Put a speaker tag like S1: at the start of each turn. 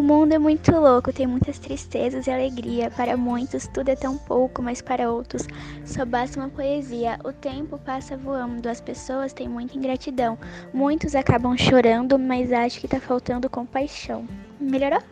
S1: O mundo é muito louco, tem muitas tristezas e alegria. Para muitos, tudo é tão pouco, mas para outros, só basta uma poesia. O tempo passa voando, as pessoas têm muita ingratidão. Muitos acabam chorando, mas acho que tá faltando compaixão. Melhorou?